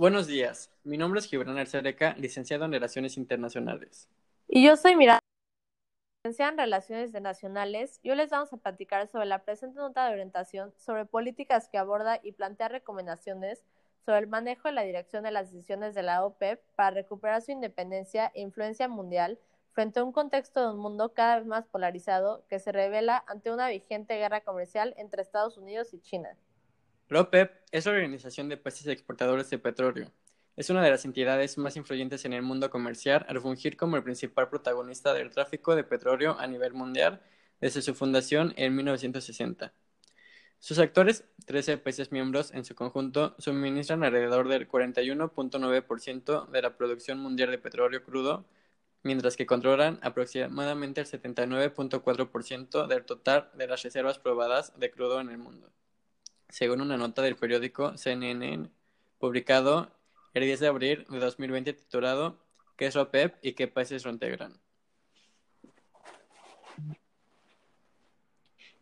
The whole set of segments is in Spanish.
Buenos días, mi nombre es Gibran Arcereca, licenciado en Relaciones Internacionales. Y yo soy Miranda, licenciada en Relaciones Internacionales. Y hoy les vamos a platicar sobre la presente nota de orientación sobre políticas que aborda y plantea recomendaciones sobre el manejo y la dirección de las decisiones de la OPEP para recuperar su independencia e influencia mundial frente a un contexto de un mundo cada vez más polarizado que se revela ante una vigente guerra comercial entre Estados Unidos y China. La OPEP es la Organización de Países Exportadores de Petróleo. Es una de las entidades más influyentes en el mundo comercial al fungir como el principal protagonista del tráfico de petróleo a nivel mundial desde su fundación en 1960. Sus actores, 13 países miembros en su conjunto, suministran alrededor del 41.9% de la producción mundial de petróleo crudo, mientras que controlan aproximadamente el 79.4% del total de las reservas probadas de crudo en el mundo según una nota del periódico CNN publicado el 10 de abril de 2020 titulado ¿Qué es OPEP y qué países lo integran?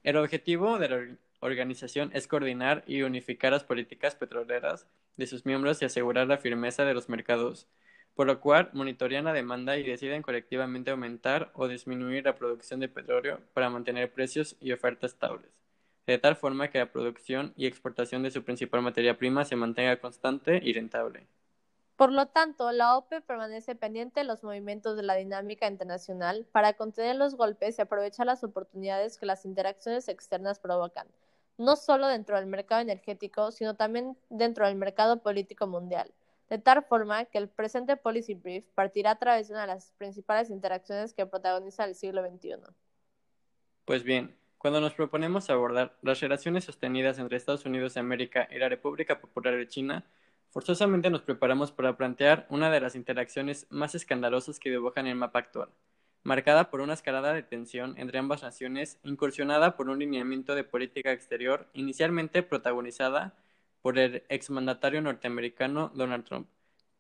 El objetivo de la organización es coordinar y unificar las políticas petroleras de sus miembros y asegurar la firmeza de los mercados, por lo cual monitorean la demanda y deciden colectivamente aumentar o disminuir la producción de petróleo para mantener precios y ofertas estables de tal forma que la producción y exportación de su principal materia prima se mantenga constante y rentable. Por lo tanto, la OPE permanece pendiente de los movimientos de la dinámica internacional para contener los golpes y aprovechar las oportunidades que las interacciones externas provocan, no solo dentro del mercado energético, sino también dentro del mercado político mundial, de tal forma que el presente Policy Brief partirá a través de una de las principales interacciones que protagoniza el siglo XXI. Pues bien, cuando nos proponemos abordar las relaciones sostenidas entre Estados Unidos de América y la República Popular de China, forzosamente nos preparamos para plantear una de las interacciones más escandalosas que dibujan el mapa actual, marcada por una escalada de tensión entre ambas naciones, incursionada por un lineamiento de política exterior inicialmente protagonizada por el exmandatario norteamericano Donald Trump,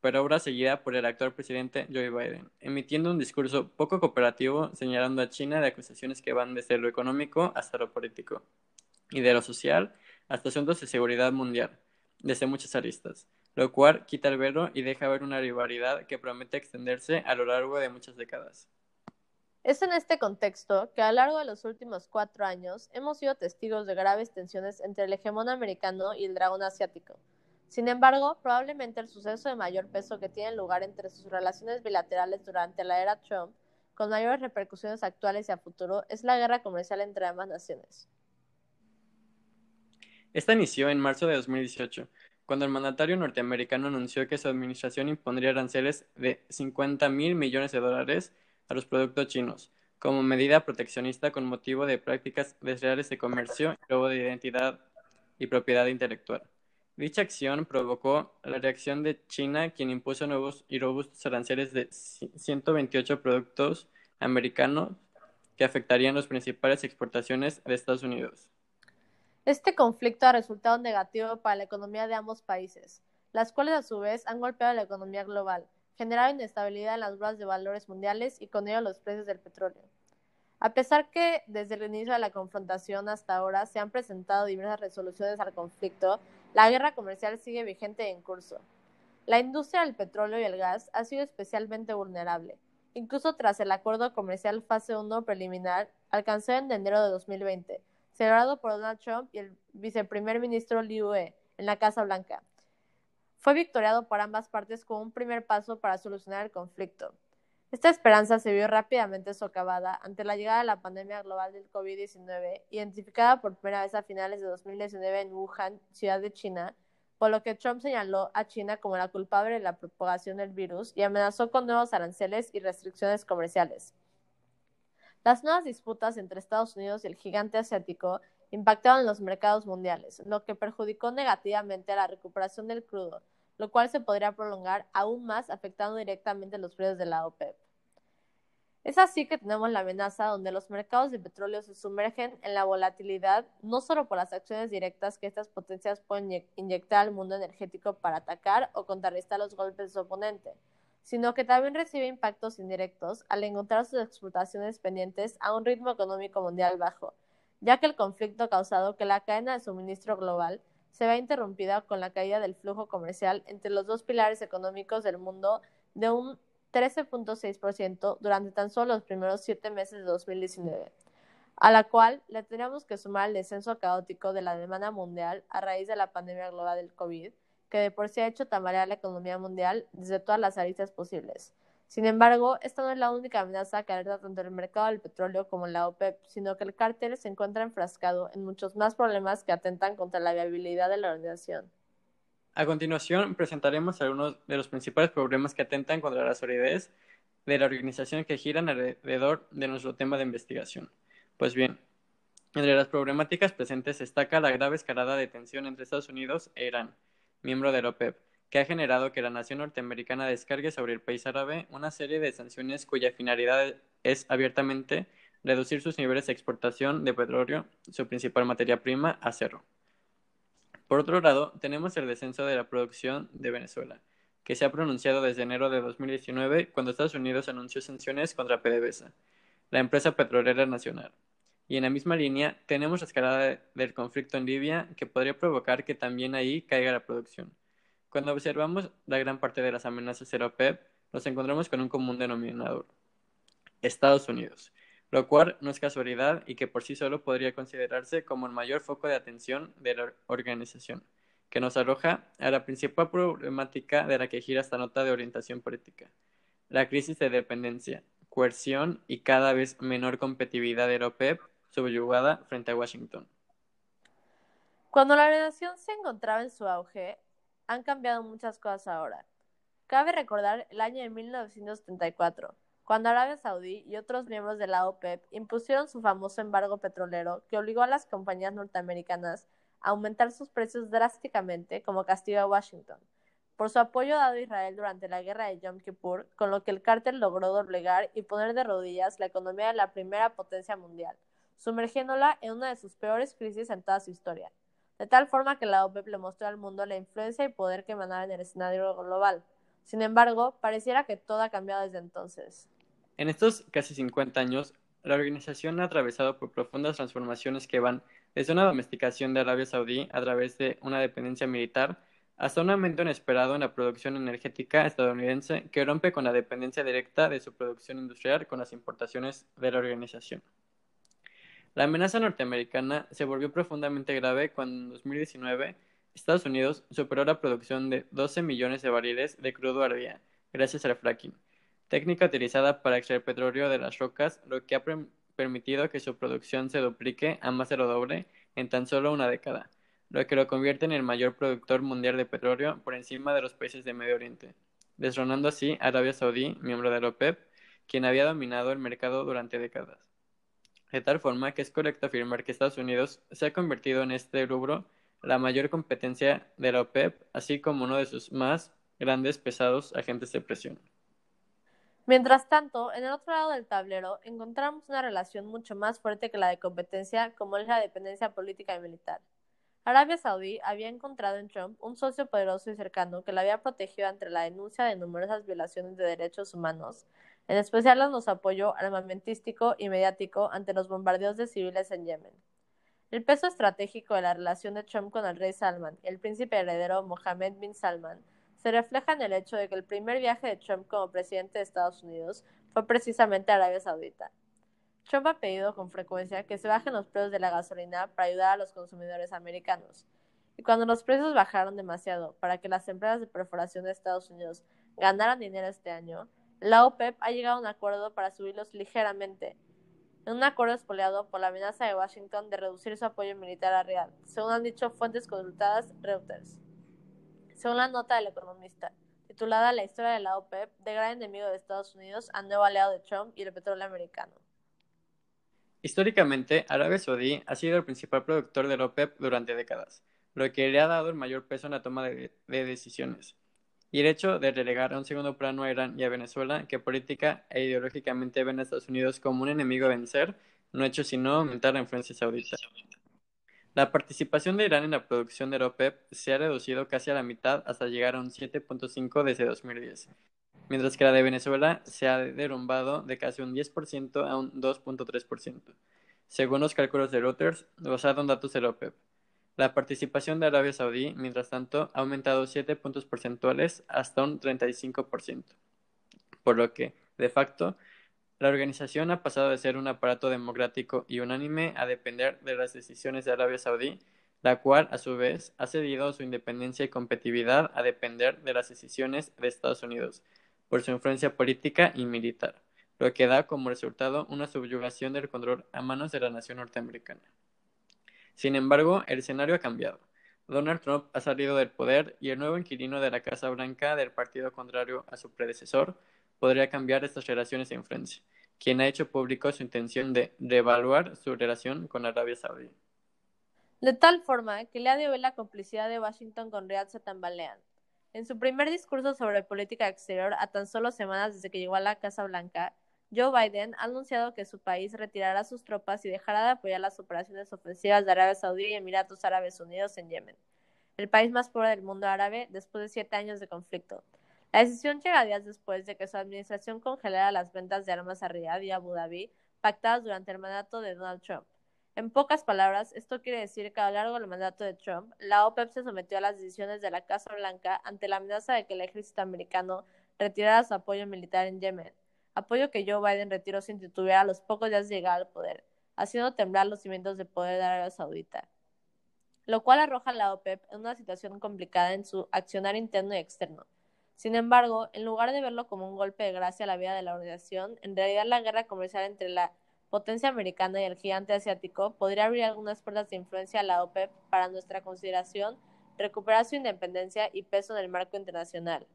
pero ahora seguida por el actual presidente Joe Biden, emitiendo un discurso poco cooperativo señalando a China de acusaciones que van desde lo económico hasta lo político, y de lo social hasta asuntos de seguridad mundial, desde muchas aristas, lo cual quita el velo y deja ver una rivalidad que promete extenderse a lo largo de muchas décadas. Es en este contexto que a lo largo de los últimos cuatro años hemos sido testigos de graves tensiones entre el hegemón americano y el dragón asiático, sin embargo, probablemente el suceso de mayor peso que tiene lugar entre sus relaciones bilaterales durante la era Trump, con mayores repercusiones actuales y a futuro, es la guerra comercial entre ambas naciones. Esta inició en marzo de 2018, cuando el mandatario norteamericano anunció que su administración impondría aranceles de 50 mil millones de dólares a los productos chinos, como medida proteccionista con motivo de prácticas desleales de comercio y robo de identidad y propiedad intelectual. Dicha acción provocó la reacción de China, quien impuso nuevos y robustos aranceles de 128 productos americanos que afectarían las principales exportaciones de Estados Unidos. Este conflicto ha resultado negativo para la economía de ambos países, las cuales a su vez han golpeado la economía global, generado inestabilidad en las bolsas de valores mundiales y con ello los precios del petróleo. A pesar que desde el inicio de la confrontación hasta ahora se han presentado diversas resoluciones al conflicto, la guerra comercial sigue vigente en curso. La industria del petróleo y el gas ha sido especialmente vulnerable, incluso tras el acuerdo comercial fase 1 preliminar alcanzado en enero de 2020, celebrado por Donald Trump y el viceprimer ministro Liu He en la Casa Blanca. Fue victoriado por ambas partes como un primer paso para solucionar el conflicto. Esta esperanza se vio rápidamente socavada ante la llegada de la pandemia global del COVID-19, identificada por primera vez a finales de 2019 en Wuhan, ciudad de China, por lo que Trump señaló a China como la culpable de la propagación del virus y amenazó con nuevos aranceles y restricciones comerciales. Las nuevas disputas entre Estados Unidos y el gigante asiático impactaron los mercados mundiales, lo que perjudicó negativamente a la recuperación del crudo, lo cual se podría prolongar aún más afectando directamente los precios de la OPEP. Es así que tenemos la amenaza donde los mercados de petróleo se sumergen en la volatilidad, no solo por las acciones directas que estas potencias pueden inyectar al mundo energético para atacar o contrarrestar los golpes de su oponente, sino que también recibe impactos indirectos al encontrar sus exportaciones pendientes a un ritmo económico mundial bajo, ya que el conflicto ha causado que la cadena de suministro global se ve interrumpida con la caída del flujo comercial entre los dos pilares económicos del mundo de un 13.6% durante tan solo los primeros siete meses de 2019, a la cual le tendríamos que sumar el descenso caótico de la demanda mundial a raíz de la pandemia global del COVID, que de por sí ha hecho tambalear la economía mundial desde todas las aristas posibles. Sin embargo, esta no es la única amenaza que alerta tanto el mercado del petróleo como la OPEP, sino que el cártel se encuentra enfrascado en muchos más problemas que atentan contra la viabilidad de la organización. A continuación, presentaremos algunos de los principales problemas que atentan contra la solidez de la organización que giran alrededor de nuestro tema de investigación. Pues bien, entre las problemáticas presentes destaca la grave escalada de tensión entre Estados Unidos e Irán, miembro de la OPEP, que ha generado que la nación norteamericana descargue sobre el país árabe una serie de sanciones cuya finalidad es abiertamente reducir sus niveles de exportación de petróleo, su principal materia prima, a cero. Por otro lado, tenemos el descenso de la producción de Venezuela, que se ha pronunciado desde enero de 2019 cuando Estados Unidos anunció sanciones contra PDVSA, la empresa petrolera nacional. Y en la misma línea tenemos la escalada del conflicto en Libia que podría provocar que también ahí caiga la producción. Cuando observamos la gran parte de las amenazas de la OPEP, nos encontramos con un común denominador. Estados Unidos, lo cual no es casualidad y que por sí solo podría considerarse como el mayor foco de atención de la organización, que nos arroja a la principal problemática de la que gira esta nota de orientación política, la crisis de dependencia, coerción y cada vez menor competitividad de la OPEP subyugada frente a Washington. Cuando la relación se encontraba en su auge, han cambiado muchas cosas ahora. Cabe recordar el año de 1974 cuando Arabia Saudí y otros miembros de la OPEP impusieron su famoso embargo petrolero que obligó a las compañías norteamericanas a aumentar sus precios drásticamente como castigo a Washington por su apoyo dado a Israel durante la guerra de Yom Kippur, con lo que el cártel logró doblegar y poner de rodillas la economía de la primera potencia mundial, sumergiéndola en una de sus peores crisis en toda su historia, de tal forma que la OPEP le mostró al mundo la influencia y poder que emanaba en el escenario global. Sin embargo, pareciera que todo ha cambiado desde entonces. En estos casi 50 años, la organización ha atravesado por profundas transformaciones que van desde una domesticación de Arabia Saudí a través de una dependencia militar hasta un aumento inesperado en la producción energética estadounidense que rompe con la dependencia directa de su producción industrial con las importaciones de la organización. La amenaza norteamericana se volvió profundamente grave cuando en 2019 Estados Unidos superó la producción de 12 millones de barriles de crudo al día gracias al fracking, técnica utilizada para extraer petróleo de las rocas, lo que ha permitido que su producción se duplique a más de lo doble en tan solo una década, lo que lo convierte en el mayor productor mundial de petróleo por encima de los países de Medio Oriente, desronando así a Arabia Saudí, miembro de la OPEP, quien había dominado el mercado durante décadas. De tal forma que es correcto afirmar que Estados Unidos se ha convertido en este rubro la mayor competencia de la OPEP, así como uno de sus más grandes pesados agentes de presión. Mientras tanto, en el otro lado del tablero encontramos una relación mucho más fuerte que la de competencia, como es la dependencia política y militar. Arabia Saudí había encontrado en Trump un socio poderoso y cercano que la había protegido ante la denuncia de numerosas violaciones de derechos humanos, en especial en su apoyo armamentístico y mediático ante los bombardeos de civiles en Yemen. El peso estratégico de la relación de Trump con el rey Salman y el príncipe heredero Mohammed bin Salman se refleja en el hecho de que el primer viaje de Trump como presidente de Estados Unidos fue precisamente a Arabia Saudita. Trump ha pedido con frecuencia que se bajen los precios de la gasolina para ayudar a los consumidores americanos. Y cuando los precios bajaron demasiado para que las empresas de perforación de Estados Unidos ganaran dinero este año, la OPEP ha llegado a un acuerdo para subirlos ligeramente, en un acuerdo espoleado por la amenaza de Washington de reducir su apoyo militar a Riyadh, según han dicho fuentes consultadas Reuters según la nota del economista, titulada La historia de la OPEP, de gran enemigo de Estados Unidos a nuevo aliado de Trump y el petróleo americano. Históricamente, Arabia Saudí ha sido el principal productor de la OPEP durante décadas, lo que le ha dado el mayor peso en la toma de, de decisiones. Y el hecho de relegar a un segundo plano a Irán y a Venezuela, que política e ideológicamente ven a Estados Unidos como un enemigo a vencer, no ha hecho sino aumentar la influencia saudita. La participación de Irán en la producción de OPEP se ha reducido casi a la mitad hasta llegar a un 7.5 desde 2010, mientras que la de Venezuela se ha derrumbado de casi un 10% a un 2.3%, según los cálculos de Reuters basado en datos de OPEP. La participación de Arabia Saudí, mientras tanto, ha aumentado 7 puntos porcentuales hasta un 35%, por lo que, de facto, la organización ha pasado de ser un aparato democrático y unánime a depender de las decisiones de Arabia Saudí, la cual, a su vez, ha cedido su independencia y competitividad a depender de las decisiones de Estados Unidos, por su influencia política y militar, lo que da como resultado una subyugación del control a manos de la nación norteamericana. Sin embargo, el escenario ha cambiado. Donald Trump ha salido del poder y el nuevo inquilino de la Casa Blanca del partido contrario a su predecesor podría cambiar estas relaciones de influencia, quien ha hecho público su intención de reevaluar su relación con Arabia Saudí. De tal forma que le ha de la complicidad de Washington con Riyadh se tambalean. En su primer discurso sobre política exterior, a tan solo semanas desde que llegó a la Casa Blanca, Joe Biden ha anunciado que su país retirará sus tropas y dejará de apoyar las operaciones ofensivas de Arabia Saudí y Emiratos Árabes Unidos en Yemen, el país más pobre del mundo árabe después de siete años de conflicto. La decisión llega días después de que su administración congelara las ventas de armas a Riyadh y Abu Dhabi pactadas durante el mandato de Donald Trump. En pocas palabras, esto quiere decir que a lo largo del mandato de Trump, la OPEP se sometió a las decisiones de la Casa Blanca ante la amenaza de que el ejército americano retirara su apoyo militar en Yemen apoyo que Joe Biden retiró sin titubear a los pocos días de llegar al poder, haciendo temblar los cimientos de poder de Arabia Saudita, lo cual arroja a la OPEP en una situación complicada en su accionar interno y externo. Sin embargo, en lugar de verlo como un golpe de gracia a la vida de la organización, en realidad la guerra comercial entre la potencia americana y el gigante asiático podría abrir algunas puertas de influencia a la OPEP para nuestra consideración, recuperar su independencia y peso en el marco internacional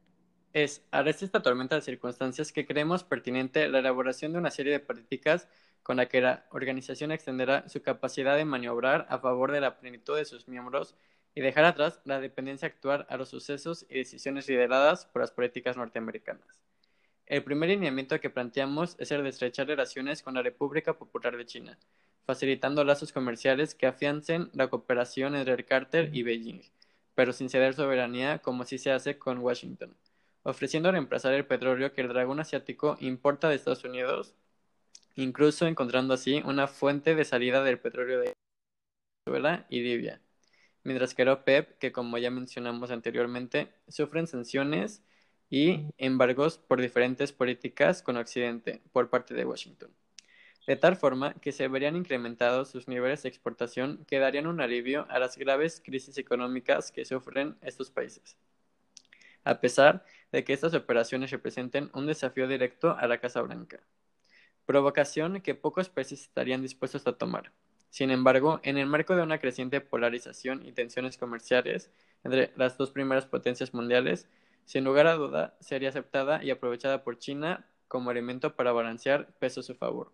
es, a esta tormenta de circunstancias, que creemos pertinente la elaboración de una serie de políticas con la que la organización extenderá su capacidad de maniobrar a favor de la plenitud de sus miembros y dejar atrás la dependencia actual a los sucesos y decisiones lideradas por las políticas norteamericanas. El primer lineamiento que planteamos es el de estrechar relaciones con la República Popular de China, facilitando lazos comerciales que afiancen la cooperación entre el cártel y Beijing, pero sin ceder soberanía como sí se hace con Washington ofreciendo reemplazar el petróleo que el dragón asiático importa de Estados Unidos, incluso encontrando así una fuente de salida del petróleo de Venezuela y Libia, mientras que el OPEP, que como ya mencionamos anteriormente, sufren sanciones y embargos por diferentes políticas con Occidente por parte de Washington, de tal forma que se verían incrementados sus niveles de exportación que darían un alivio a las graves crisis económicas que sufren estos países. A pesar de que estas operaciones representen un desafío directo a la Casa Blanca, provocación que pocos países estarían dispuestos a tomar. Sin embargo, en el marco de una creciente polarización y tensiones comerciales entre las dos primeras potencias mundiales, sin lugar a duda sería aceptada y aprovechada por China como elemento para balancear peso a su favor.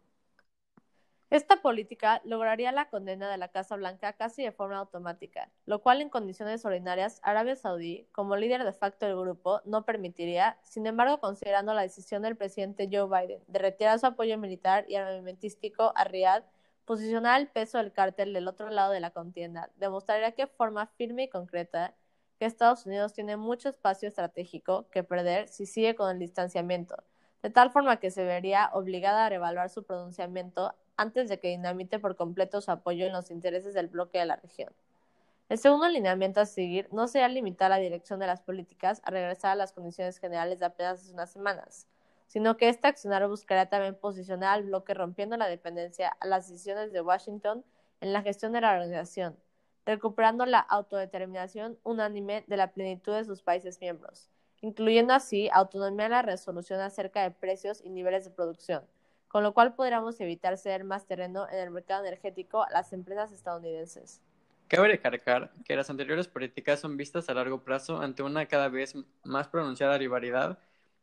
Esta política lograría la condena de la Casa Blanca casi de forma automática, lo cual en condiciones ordinarias Arabia Saudí, como líder de facto del grupo, no permitiría, sin embargo considerando la decisión del presidente Joe Biden de retirar su apoyo militar y armamentístico a Riyadh, posicionar el peso del cártel del otro lado de la contienda, demostraría que forma firme y concreta que Estados Unidos tiene mucho espacio estratégico que perder si sigue con el distanciamiento, de tal forma que se vería obligada a revaluar su pronunciamiento antes de que dinamite por completo su apoyo en los intereses del bloque de la región. El segundo alineamiento a seguir no será limitar la dirección de las políticas a regresar a las condiciones generales de apenas hace unas semanas, sino que este accionario buscará también posicionar al bloque rompiendo la dependencia a las decisiones de Washington en la gestión de la organización, recuperando la autodeterminación unánime de la plenitud de sus países miembros, incluyendo así autonomía en la resolución acerca de precios y niveles de producción, con lo cual podríamos evitar ceder más terreno en el mercado energético a las empresas estadounidenses. Cabe recalcar que las anteriores políticas son vistas a largo plazo ante una cada vez más pronunciada rivalidad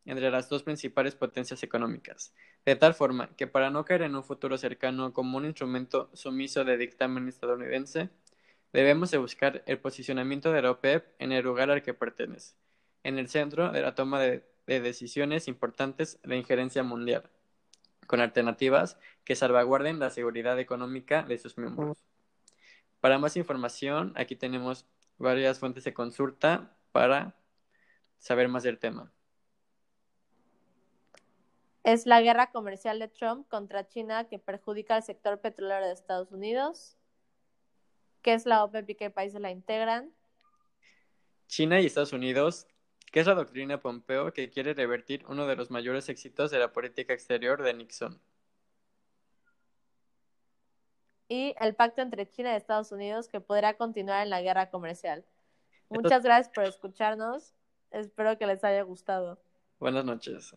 entre las dos principales potencias económicas, de tal forma que para no caer en un futuro cercano como un instrumento sumiso de dictamen estadounidense, debemos de buscar el posicionamiento de la OPEP en el lugar al que pertenece, en el centro de la toma de decisiones importantes de injerencia mundial con alternativas que salvaguarden la seguridad económica de sus miembros. Para más información, aquí tenemos varias fuentes de consulta para saber más del tema. Es la guerra comercial de Trump contra China que perjudica al sector petrolero de Estados Unidos. qué es la OPEP y qué países la integran. China y Estados Unidos, ¿qué es la doctrina Pompeo que quiere revertir uno de los mayores éxitos de la política exterior de Nixon? Y el pacto entre China y Estados Unidos que podrá continuar en la guerra comercial. Muchas gracias por escucharnos. Espero que les haya gustado. Buenas noches.